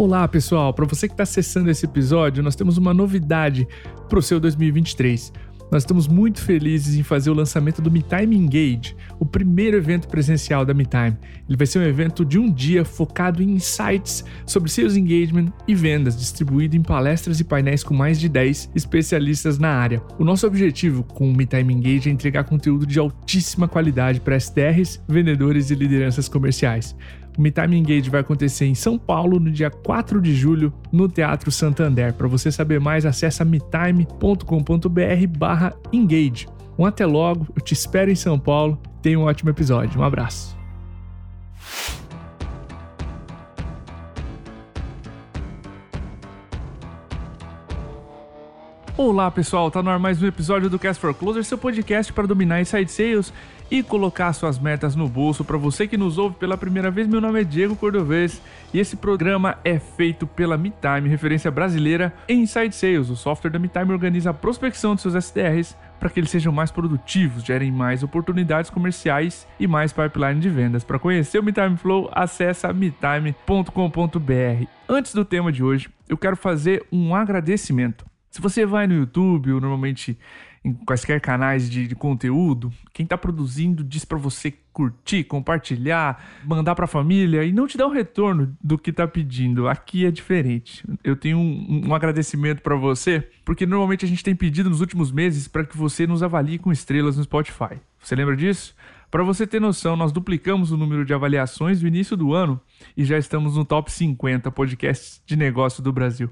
Olá, pessoal! Para você que está acessando esse episódio, nós temos uma novidade para o seu 2023. Nós estamos muito felizes em fazer o lançamento do MeTime Engage, o primeiro evento presencial da MeTime. Ele vai ser um evento de um dia focado em insights sobre sales engagement e vendas, distribuído em palestras e painéis com mais de 10 especialistas na área. O nosso objetivo com o MeTime Engage é entregar conteúdo de altíssima qualidade para SDRs, vendedores e lideranças comerciais. O MeTime Engage vai acontecer em São Paulo no dia 4 de julho no Teatro Santander. Para você saber mais, acesse metime.com.br barra engage. Um até logo, eu te espero em São Paulo. Tenha um ótimo episódio. Um abraço. Olá pessoal, tá no ar mais um episódio do Cast for Closer, seu podcast para dominar inside sales e colocar suas metas no bolso. Para você que nos ouve pela primeira vez, meu nome é Diego Cordovez e esse programa é feito pela MeTime, referência brasileira em Inside Sales. O software da MeTime organiza a prospecção de seus SDRs para que eles sejam mais produtivos, gerem mais oportunidades comerciais e mais pipeline de vendas. Para conhecer o MeTime Flow, acesse metime.com.br. Antes do tema de hoje, eu quero fazer um agradecimento. Se você vai no YouTube, ou normalmente em quaisquer canais de, de conteúdo, quem está produzindo diz para você curtir, compartilhar, mandar para a família e não te dá o retorno do que está pedindo. Aqui é diferente. Eu tenho um, um agradecimento para você, porque normalmente a gente tem pedido nos últimos meses para que você nos avalie com estrelas no Spotify. Você lembra disso? Para você ter noção, nós duplicamos o número de avaliações no início do ano e já estamos no top 50 podcasts de negócio do Brasil.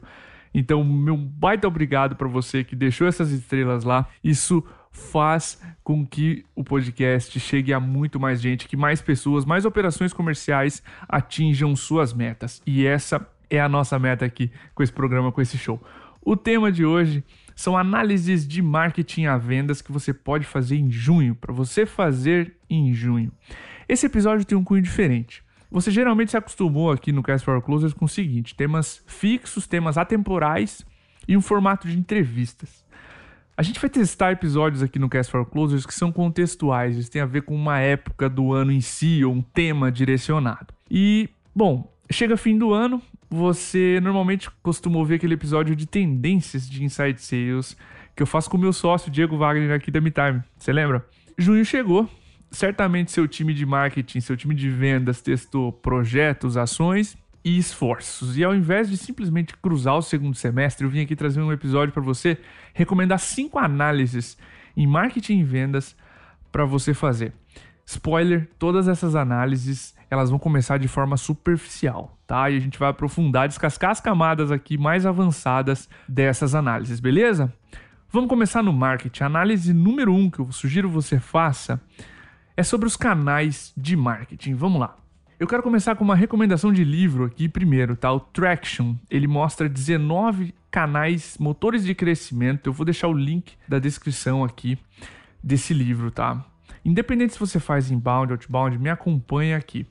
Então, meu baita obrigado para você que deixou essas estrelas lá. Isso faz com que o podcast chegue a muito mais gente, que mais pessoas, mais operações comerciais atinjam suas metas. E essa é a nossa meta aqui com esse programa, com esse show. O tema de hoje são análises de marketing a vendas que você pode fazer em junho, para você fazer em junho. Esse episódio tem um cunho diferente. Você geralmente se acostumou aqui no Cast for Closers com o seguinte: temas fixos, temas atemporais e um formato de entrevistas. A gente vai testar episódios aqui no Cast for Closers que são contextuais, eles têm a ver com uma época do ano em si ou um tema direcionado. E, bom, chega fim do ano, você normalmente costuma ouvir aquele episódio de tendências de Inside Sales que eu faço com o meu sócio Diego Wagner aqui da MeTime. Você lembra? Junho chegou certamente seu time de marketing, seu time de vendas testou projetos, ações e esforços. E ao invés de simplesmente cruzar o segundo semestre, eu vim aqui trazer um episódio para você recomendar cinco análises em marketing e vendas para você fazer. Spoiler, todas essas análises, elas vão começar de forma superficial, tá? E a gente vai aprofundar, descascar as camadas aqui mais avançadas dessas análises, beleza? Vamos começar no marketing. Análise número um que eu sugiro você faça é sobre os canais de marketing. Vamos lá. Eu quero começar com uma recomendação de livro aqui primeiro, tá? O Traction. Ele mostra 19 canais, motores de crescimento. Eu vou deixar o link da descrição aqui desse livro, tá? Independente se você faz inbound, outbound, me acompanha aqui.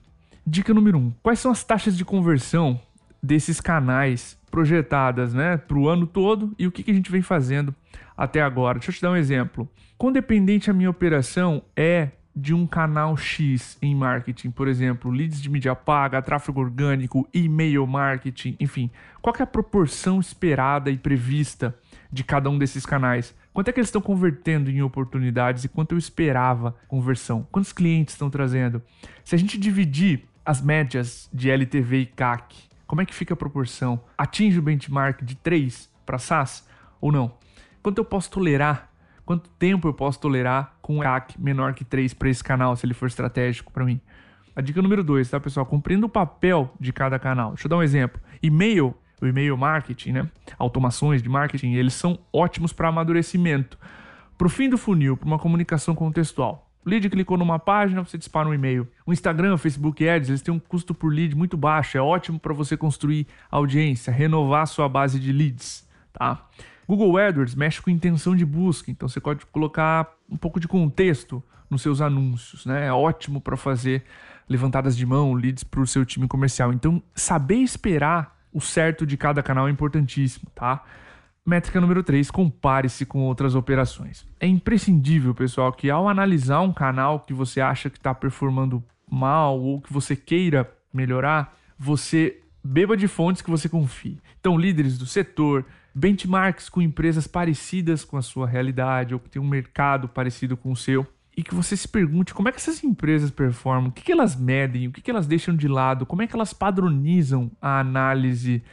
Dica número 1. Um, quais são as taxas de conversão desses canais projetadas, né, para o ano todo e o que, que a gente vem fazendo até agora? Deixa eu te dar um exemplo. Quão dependente a minha operação é de um canal X em marketing, por exemplo, leads de mídia paga, tráfego orgânico, e-mail marketing, enfim, qual é a proporção esperada e prevista de cada um desses canais? Quanto é que eles estão convertendo em oportunidades e quanto eu esperava conversão? Quantos clientes estão trazendo? Se a gente dividir as médias de LTV e CAC, como é que fica a proporção? Atinge o benchmark de 3 para SaaS ou não? Quanto eu posso tolerar quanto tempo eu posso tolerar com um CAC menor que 3 para esse canal, se ele for estratégico para mim. A dica número 2, tá, pessoal? Cumprindo o papel de cada canal. Deixa eu dar um exemplo. E-mail, o e-mail marketing, né? Automações de marketing, eles são ótimos para amadurecimento. Para o fim do funil, para uma comunicação contextual. O lead clicou numa página, você dispara um e-mail. O Instagram, o Facebook Ads, eles têm um custo por lead muito baixo. É ótimo para você construir audiência, renovar sua base de leads, tá? Google AdWords mexe com intenção de busca, então você pode colocar um pouco de contexto nos seus anúncios, né? É ótimo para fazer levantadas de mão, leads para o seu time comercial. Então, saber esperar o certo de cada canal é importantíssimo, tá? Métrica número 3, compare-se com outras operações. É imprescindível, pessoal, que ao analisar um canal que você acha que está performando mal ou que você queira melhorar, você Beba de fontes que você confie. Então, líderes do setor, benchmarks com empresas parecidas com a sua realidade ou que tem um mercado parecido com o seu. E que você se pergunte como é que essas empresas performam, o que, que elas medem, o que, que elas deixam de lado, como é que elas padronizam a análise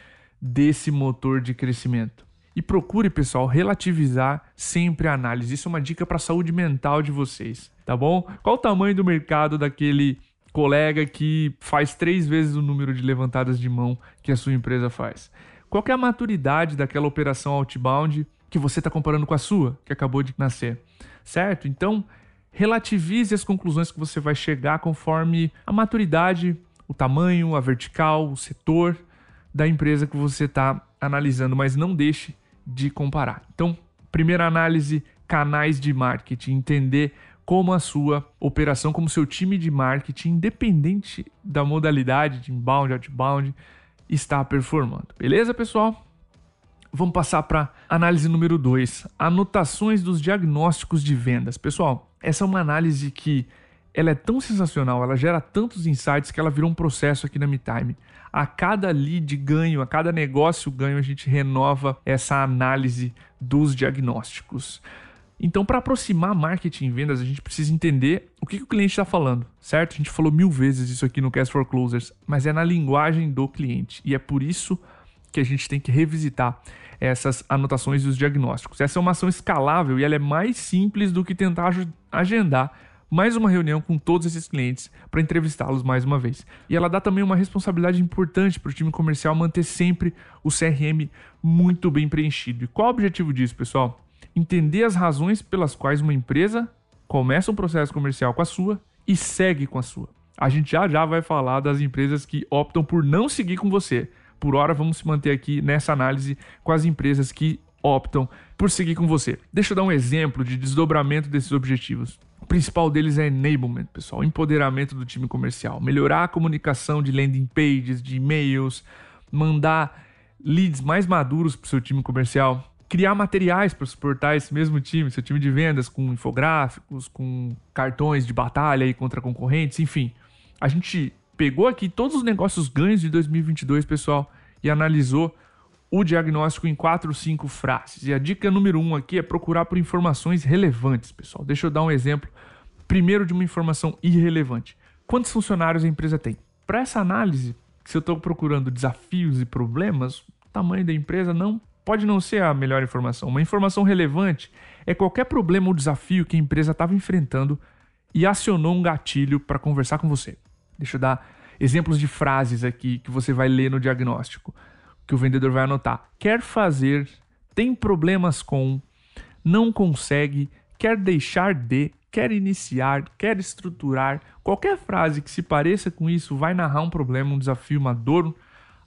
desse motor de crescimento. E procure, pessoal, relativizar sempre a análise. Isso é uma dica para a saúde mental de vocês, tá bom? Qual o tamanho do mercado daquele colega que faz três vezes o número de levantadas de mão que a sua empresa faz? Qual é a maturidade daquela operação outbound que você está comparando com a sua, que acabou de nascer? Certo? Então, relativize as conclusões que você vai chegar conforme a maturidade, o tamanho, a vertical, o setor da empresa que você está analisando, mas não deixe de comparar. Então, primeira análise, canais de marketing, entender como a sua operação, como seu time de marketing, independente da modalidade de inbound, outbound, está performando. Beleza, pessoal? Vamos passar para análise número 2, anotações dos diagnósticos de vendas. Pessoal, essa é uma análise que ela é tão sensacional, ela gera tantos insights que ela virou um processo aqui na MeTime. A cada lead ganho, a cada negócio ganho, a gente renova essa análise dos diagnósticos. Então, para aproximar marketing e vendas, a gente precisa entender o que, que o cliente está falando, certo? A gente falou mil vezes isso aqui no Cast for Closers, mas é na linguagem do cliente. E é por isso que a gente tem que revisitar essas anotações dos diagnósticos. Essa é uma ação escalável e ela é mais simples do que tentar agendar mais uma reunião com todos esses clientes para entrevistá-los mais uma vez. E ela dá também uma responsabilidade importante para o time comercial manter sempre o CRM muito bem preenchido. E qual o objetivo disso, pessoal? Entender as razões pelas quais uma empresa começa um processo comercial com a sua e segue com a sua. A gente já já vai falar das empresas que optam por não seguir com você. Por hora, vamos se manter aqui nessa análise com as empresas que optam por seguir com você. Deixa eu dar um exemplo de desdobramento desses objetivos. O principal deles é enablement, pessoal, empoderamento do time comercial, melhorar a comunicação de landing pages, de e-mails, mandar leads mais maduros para o seu time comercial, criar materiais para suportar esse mesmo time, seu time de vendas, com infográficos, com cartões de batalha aí contra concorrentes, enfim. A gente pegou aqui todos os negócios ganhos de 2022, pessoal, e analisou o diagnóstico em quatro ou cinco frases. E a dica número um aqui é procurar por informações relevantes, pessoal. Deixa eu dar um exemplo. Primeiro de uma informação irrelevante. Quantos funcionários a empresa tem? Para essa análise, se eu estou procurando desafios e problemas, o tamanho da empresa não pode não ser a melhor informação. Uma informação relevante é qualquer problema ou desafio que a empresa estava enfrentando e acionou um gatilho para conversar com você. Deixa eu dar exemplos de frases aqui que você vai ler no diagnóstico, que o vendedor vai anotar. Quer fazer, tem problemas com, não consegue, quer deixar de, quer iniciar, quer estruturar. Qualquer frase que se pareça com isso vai narrar um problema, um desafio, uma dor,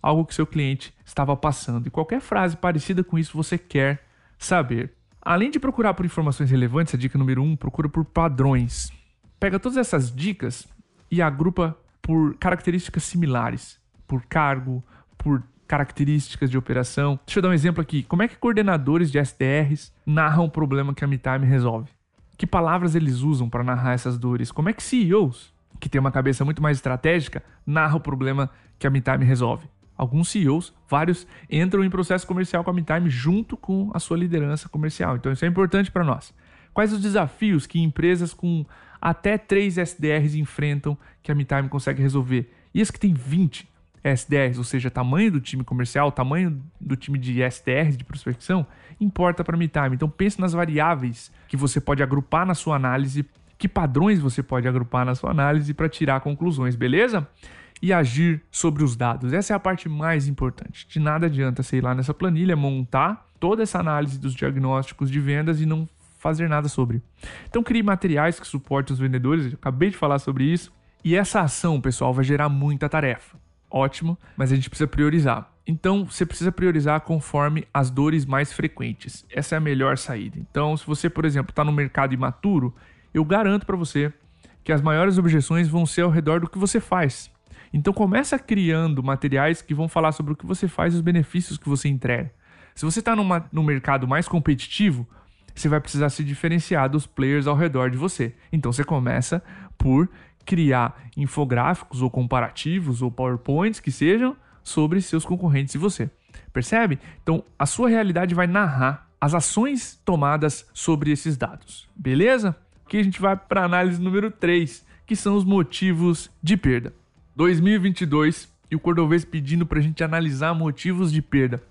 algo que seu cliente estava passando. E qualquer frase parecida com isso você quer saber. Além de procurar por informações relevantes, a dica número um, procura por padrões. Pega todas essas dicas e agrupa por características similares, por cargo, por características de operação. Deixa eu dar um exemplo aqui. Como é que coordenadores de SDRs narram o problema que a MeTime resolve? Que palavras eles usam para narrar essas dores? Como é que CEOs, que tem uma cabeça muito mais estratégica, narram o problema que a MeTime resolve? Alguns CEOs, vários, entram em processo comercial com a MeTime junto com a sua liderança comercial. Então isso é importante para nós. Quais os desafios que empresas com até 3 SDRs enfrentam que a MeTime consegue resolver? E as que tem 20 SDRs, ou seja, tamanho do time comercial, tamanho do time de SDRs de prospecção, importa para a MeTime. Então pense nas variáveis que você pode agrupar na sua análise, que padrões você pode agrupar na sua análise para tirar conclusões, beleza? E agir sobre os dados. Essa é a parte mais importante. De nada adianta ir lá nessa planilha, montar toda essa análise dos diagnósticos de vendas e não fazer nada sobre. Então crie materiais que suportem os vendedores, eu acabei de falar sobre isso. E essa ação, pessoal, vai gerar muita tarefa. Ótimo, mas a gente precisa priorizar. Então, você precisa priorizar conforme as dores mais frequentes. Essa é a melhor saída. Então, se você, por exemplo, está no mercado imaturo, eu garanto para você que as maiores objeções vão ser ao redor do que você faz. Então começa criando materiais que vão falar sobre o que você faz e os benefícios que você entrega. Se você está num mercado mais competitivo, você vai precisar se diferenciar dos players ao redor de você. Então você começa por criar infográficos ou comparativos ou PowerPoints que sejam sobre seus concorrentes e você. Percebe? Então, a sua realidade vai narrar as ações tomadas sobre esses dados. Beleza? Aqui a gente vai para a análise número 3, que são os motivos de perda. 2022 e o Cordovez pedindo para a gente analisar motivos de perda.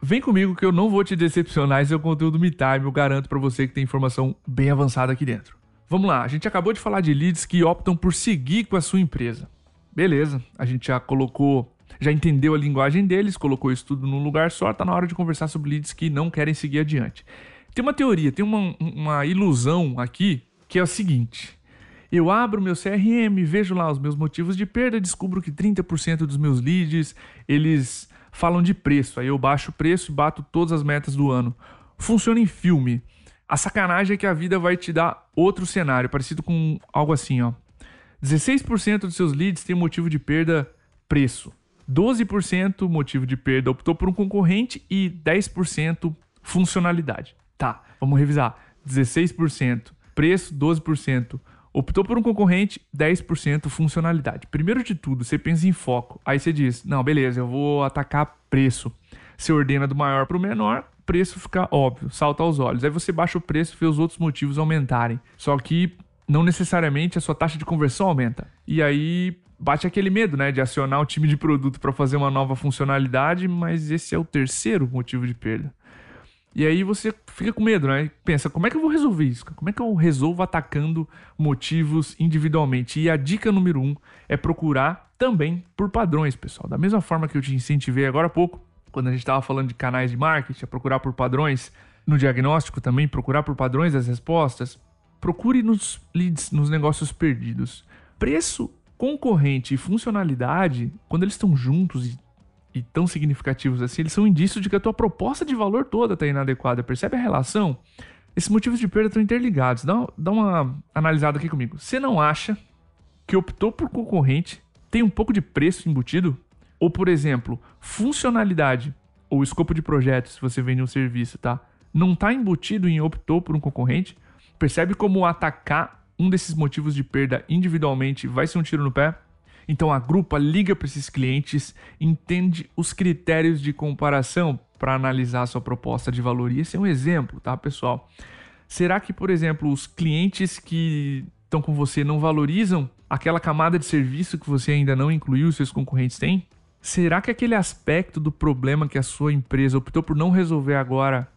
Vem comigo que eu não vou te decepcionar, esse é o conteúdo Me Time, eu garanto para você que tem informação bem avançada aqui dentro. Vamos lá, a gente acabou de falar de leads que optam por seguir com a sua empresa. Beleza, a gente já colocou, já entendeu a linguagem deles, colocou isso tudo num lugar só, tá na hora de conversar sobre leads que não querem seguir adiante. Tem uma teoria, tem uma, uma ilusão aqui que é o seguinte: eu abro meu CRM, vejo lá os meus motivos de perda, descubro que 30% dos meus leads, eles falam de preço. Aí eu baixo o preço e bato todas as metas do ano. Funciona em filme. A sacanagem é que a vida vai te dar outro cenário, parecido com algo assim, ó. 16% dos seus leads tem motivo de perda preço. 12% motivo de perda optou por um concorrente e 10% funcionalidade. Tá, vamos revisar. 16% preço, 12% Optou por um concorrente, 10% funcionalidade. Primeiro de tudo, você pensa em foco. Aí você diz: não, beleza, eu vou atacar preço. Você ordena do maior para o menor, preço fica óbvio, salta aos olhos. Aí você baixa o preço e vê os outros motivos aumentarem. Só que não necessariamente a sua taxa de conversão aumenta. E aí bate aquele medo, né, de acionar o time de produto para fazer uma nova funcionalidade, mas esse é o terceiro motivo de perda. E aí você fica com medo, né? Pensa, como é que eu vou resolver isso? Como é que eu resolvo atacando motivos individualmente? E a dica número um é procurar também por padrões, pessoal. Da mesma forma que eu te incentivei agora há pouco, quando a gente estava falando de canais de marketing, a procurar por padrões no diagnóstico também, procurar por padrões das respostas. Procure nos leads, nos negócios perdidos. Preço, concorrente e funcionalidade, quando eles estão juntos e e tão significativos assim, eles são indícios de que a tua proposta de valor toda está inadequada. Percebe a relação? Esses motivos de perda estão interligados. Dá, dá uma analisada aqui comigo. Você não acha que optou por concorrente tem um pouco de preço embutido? Ou, por exemplo, funcionalidade ou escopo de projeto, se você vende um serviço, tá? Não está embutido em optou por um concorrente? Percebe como atacar um desses motivos de perda individualmente vai ser um tiro no pé? Então a grupa liga para esses clientes, entende os critérios de comparação para analisar a sua proposta de valor. E esse é um exemplo, tá, pessoal? Será que, por exemplo, os clientes que estão com você não valorizam aquela camada de serviço que você ainda não incluiu, seus concorrentes têm? Será que aquele aspecto do problema que a sua empresa optou por não resolver agora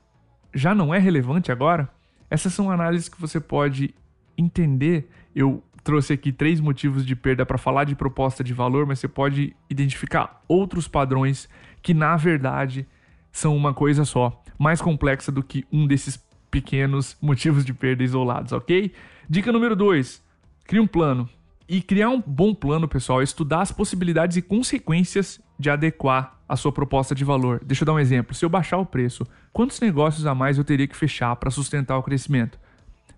já não é relevante agora? Essas são análises que você pode entender. Eu trouxe aqui três motivos de perda para falar de proposta de valor, mas você pode identificar outros padrões que, na verdade, são uma coisa só, mais complexa do que um desses pequenos motivos de perda isolados, ok? Dica número 2: crie um plano. E criar um bom plano, pessoal, é estudar as possibilidades e consequências de adequar a sua proposta de valor. Deixa eu dar um exemplo. Se eu baixar o preço, quantos negócios a mais eu teria que fechar para sustentar o crescimento?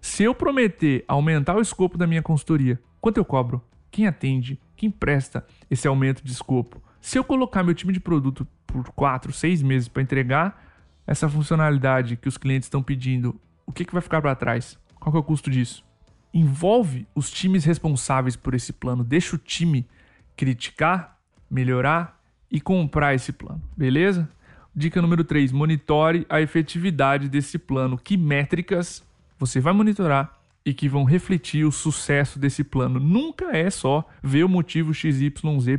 Se eu prometer aumentar o escopo da minha consultoria, quanto eu cobro? Quem atende? Quem presta esse aumento de escopo? Se eu colocar meu time de produto por 4, 6 meses para entregar essa funcionalidade que os clientes estão pedindo, o que, que vai ficar para trás? Qual é o custo disso? Envolve os times responsáveis por esse plano. Deixa o time criticar, melhorar e comprar esse plano, beleza? Dica número 3: monitore a efetividade desse plano. Que métricas você vai monitorar e que vão refletir o sucesso desse plano. Nunca é só ver o motivo XYZ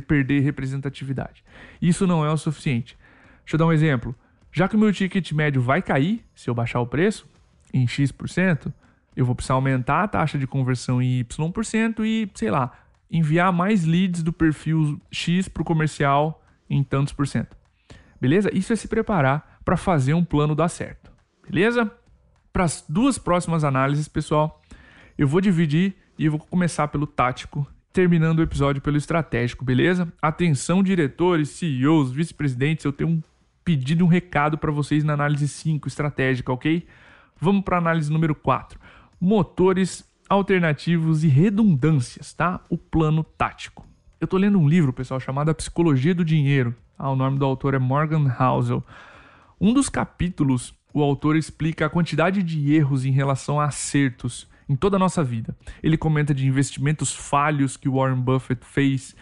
perder representatividade. Isso não é o suficiente. Deixa eu dar um exemplo. Já que o meu ticket médio vai cair se eu baixar o preço em X%, eu vou precisar aumentar a taxa de conversão em Y% e, sei lá, enviar mais leads do perfil X para o comercial em tantos por cento. Beleza? Isso é se preparar para fazer um plano dar certo. Beleza? Para as duas próximas análises, pessoal, eu vou dividir e vou começar pelo tático, terminando o episódio pelo estratégico, beleza? Atenção, diretores, CEOs, vice-presidentes, eu tenho um pedido, um recado para vocês na análise 5 estratégica, ok? Vamos para a análise número 4. Motores alternativos e redundâncias, tá? O plano tático. Eu tô lendo um livro, pessoal, chamado A Psicologia do Dinheiro. Ah, o nome do autor é Morgan Housel. Um dos capítulos o autor explica a quantidade de erros em relação a acertos em toda a nossa vida. Ele comenta de investimentos falhos que Warren Buffett fez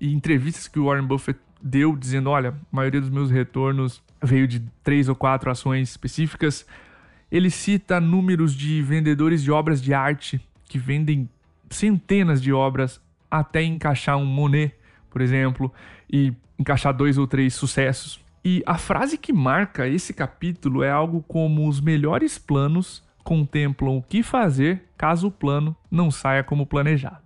e entrevistas que Warren Buffett deu, dizendo: olha, a maioria dos meus retornos veio de três ou quatro ações específicas. Ele cita números de vendedores de obras de arte que vendem centenas de obras até encaixar um Monet, por exemplo, e encaixar dois ou três sucessos. E a frase que marca esse capítulo é algo como: os melhores planos contemplam o que fazer caso o plano não saia como planejado.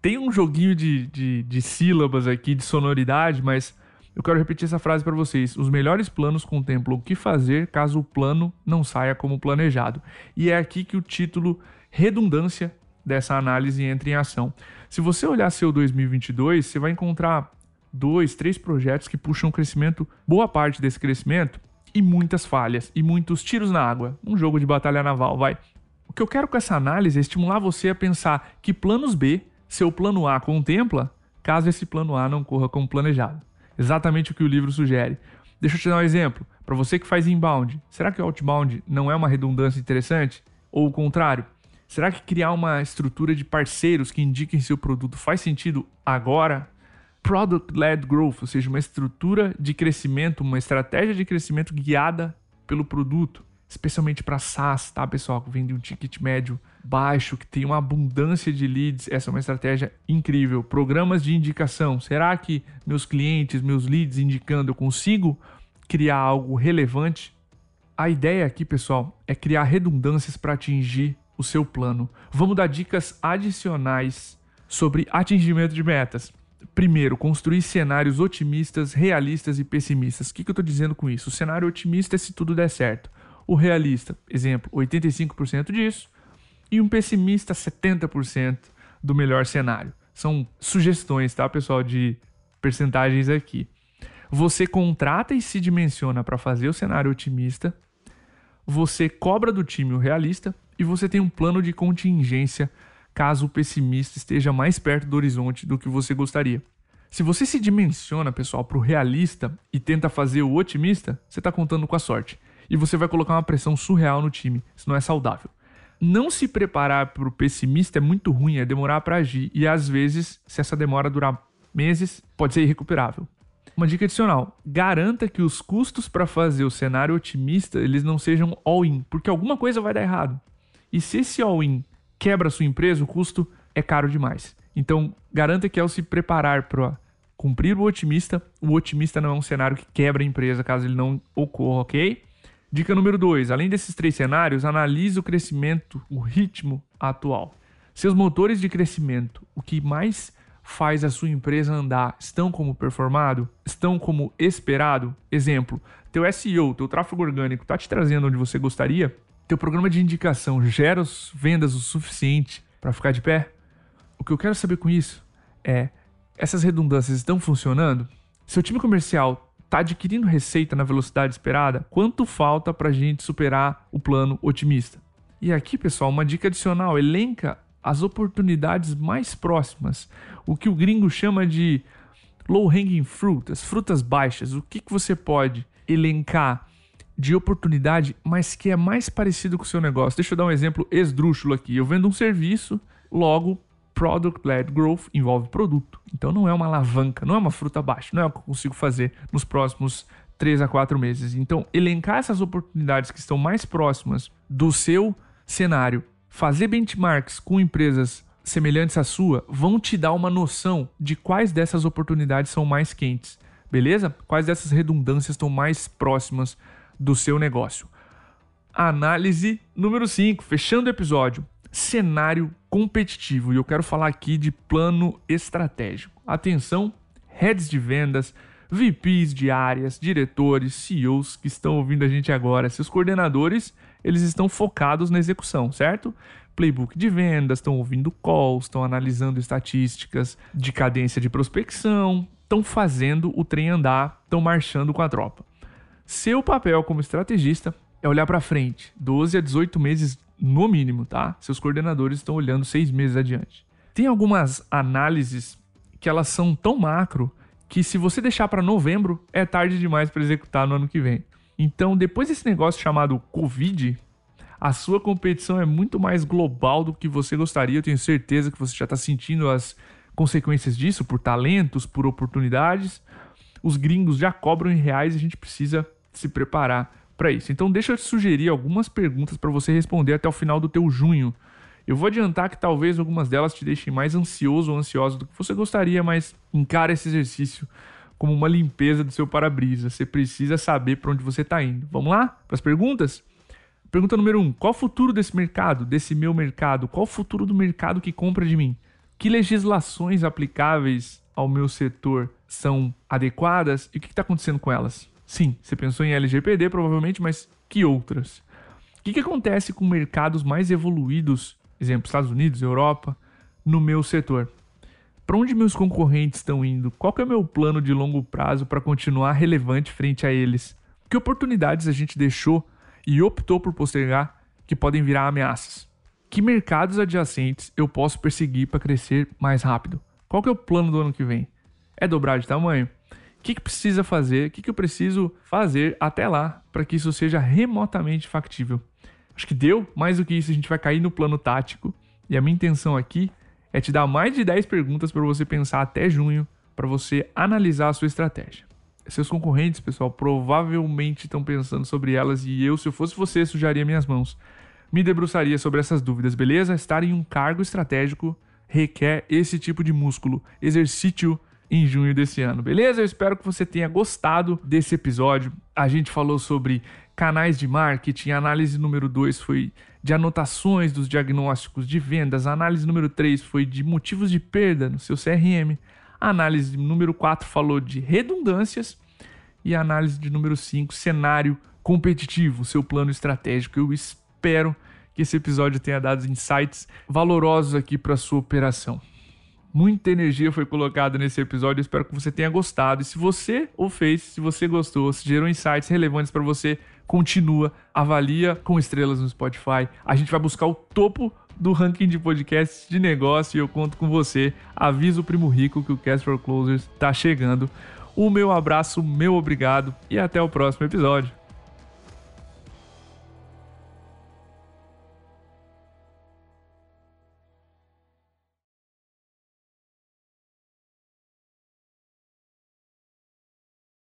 Tem um joguinho de, de, de sílabas aqui, de sonoridade, mas eu quero repetir essa frase para vocês. Os melhores planos contemplam o que fazer caso o plano não saia como planejado. E é aqui que o título redundância dessa análise entra em ação. Se você olhar seu 2022, você vai encontrar dois, três projetos que puxam o crescimento, boa parte desse crescimento, e muitas falhas, e muitos tiros na água. Um jogo de batalha naval, vai. O que eu quero com essa análise é estimular você a pensar que planos B seu plano A contempla, caso esse plano A não corra como planejado. Exatamente o que o livro sugere. Deixa eu te dar um exemplo. Para você que faz inbound, será que o outbound não é uma redundância interessante? Ou o contrário? Será que criar uma estrutura de parceiros que indiquem seu produto faz sentido agora? Product-led growth, ou seja, uma estrutura de crescimento, uma estratégia de crescimento guiada pelo produto especialmente para SaaS, tá, pessoal, que vende um ticket médio baixo, que tem uma abundância de leads. Essa é uma estratégia incrível. Programas de indicação. Será que meus clientes, meus leads indicando, eu consigo criar algo relevante? A ideia aqui, pessoal, é criar redundâncias para atingir o seu plano. Vamos dar dicas adicionais sobre atingimento de metas. Primeiro, construir cenários otimistas, realistas e pessimistas. O que, que eu estou dizendo com isso? O cenário otimista é se tudo der certo. O realista, exemplo, 85% disso. E um pessimista, 70% do melhor cenário. São sugestões, tá, pessoal, de percentagens aqui. Você contrata e se dimensiona para fazer o cenário otimista. Você cobra do time o realista e você tem um plano de contingência caso o pessimista esteja mais perto do horizonte do que você gostaria. Se você se dimensiona, pessoal, para o realista e tenta fazer o otimista, você está contando com a sorte e você vai colocar uma pressão surreal no time. Isso não é saudável. Não se preparar para o pessimista é muito ruim, é demorar para agir. E às vezes, se essa demora durar meses, pode ser irrecuperável. Uma dica adicional: garanta que os custos para fazer o cenário otimista eles não sejam all-in, porque alguma coisa vai dar errado. E se esse all-in quebra a sua empresa, o custo é caro demais. Então, garanta que ao se preparar para cumprir o otimista, o otimista não é um cenário que quebra a empresa caso ele não ocorra, ok? Dica número 2: além desses três cenários, analise o crescimento, o ritmo atual. Seus motores de crescimento, o que mais faz a sua empresa andar, estão como performado? Estão como esperado? Exemplo, teu SEO, teu tráfego orgânico está te trazendo onde você gostaria? Teu programa de indicação gera vendas o suficiente para ficar de pé? O que eu quero saber com isso é: essas redundâncias estão funcionando? Seu time comercial está adquirindo receita na velocidade esperada, quanto falta para a gente superar o plano otimista? E aqui, pessoal, uma dica adicional: elenca as oportunidades mais próximas, o que o gringo chama de low hanging fruit, as frutas baixas. O que, que você pode elencar de oportunidade, mas que é mais parecido com o seu negócio? Deixa eu dar um exemplo esdrúxulo aqui. Eu vendo um serviço, logo Product-led growth envolve produto. Então não é uma alavanca, não é uma fruta baixa, não é o que eu consigo fazer nos próximos 3 a 4 meses. Então, elencar essas oportunidades que estão mais próximas do seu cenário, fazer benchmarks com empresas semelhantes à sua, vão te dar uma noção de quais dessas oportunidades são mais quentes, beleza? Quais dessas redundâncias estão mais próximas do seu negócio. Análise número 5, fechando o episódio cenário competitivo e eu quero falar aqui de plano estratégico. Atenção, heads de vendas, VPs de áreas, diretores, CEOs que estão ouvindo a gente agora, seus coordenadores, eles estão focados na execução, certo? Playbook de vendas, estão ouvindo calls, estão analisando estatísticas de cadência de prospecção, estão fazendo o trem andar, estão marchando com a tropa. Seu papel como estrategista é olhar para frente, 12 a 18 meses no mínimo, tá? Seus coordenadores estão olhando seis meses adiante. Tem algumas análises que elas são tão macro que se você deixar para novembro é tarde demais para executar no ano que vem. Então, depois desse negócio chamado Covid, a sua competição é muito mais global do que você gostaria. Eu tenho certeza que você já está sentindo as consequências disso por talentos, por oportunidades. os gringos já cobram em reais e a gente precisa se preparar para isso. Então deixa eu te sugerir algumas perguntas para você responder até o final do teu junho. Eu vou adiantar que talvez algumas delas te deixem mais ansioso ou ansiosa do que você gostaria, mas encara esse exercício como uma limpeza do seu para-brisa. Você precisa saber para onde você está indo. Vamos lá para as perguntas? Pergunta número 1. Um, qual o futuro desse mercado, desse meu mercado? Qual o futuro do mercado que compra de mim? Que legislações aplicáveis ao meu setor são adequadas e o que está acontecendo com elas? Sim, você pensou em LGPD provavelmente, mas que outras? O que, que acontece com mercados mais evoluídos, exemplo, Estados Unidos, Europa, no meu setor? Para onde meus concorrentes estão indo? Qual é o meu plano de longo prazo para continuar relevante frente a eles? Que oportunidades a gente deixou e optou por postergar que podem virar ameaças? Que mercados adjacentes eu posso perseguir para crescer mais rápido? Qual é o plano do ano que vem? É dobrar de tamanho? Que, que precisa fazer? O que, que eu preciso fazer até lá para que isso seja remotamente factível? Acho que deu. Mais do que isso, a gente vai cair no plano tático. E a minha intenção aqui é te dar mais de 10 perguntas para você pensar até junho, para você analisar a sua estratégia. Seus concorrentes, pessoal, provavelmente estão pensando sobre elas e eu, se eu fosse você, sujaria minhas mãos. Me debruçaria sobre essas dúvidas, beleza? Estar em um cargo estratégico requer esse tipo de músculo. Exercite-o em junho desse ano, beleza? Eu espero que você tenha gostado desse episódio. A gente falou sobre canais de marketing, a análise número 2 foi de anotações dos diagnósticos de vendas. A análise número 3 foi de motivos de perda no seu CRM. A análise número 4 falou de redundâncias. E a análise de número 5, cenário competitivo, seu plano estratégico. Eu espero que esse episódio tenha dado insights valorosos aqui para sua operação. Muita energia foi colocada nesse episódio, espero que você tenha gostado. E se você o fez, se você gostou, se gerou insights relevantes para você, continua, avalia com estrelas no Spotify. A gente vai buscar o topo do ranking de podcasts de negócio e eu conto com você. Avisa o Primo Rico que o Cast for Closers está chegando. O meu abraço, meu obrigado e até o próximo episódio.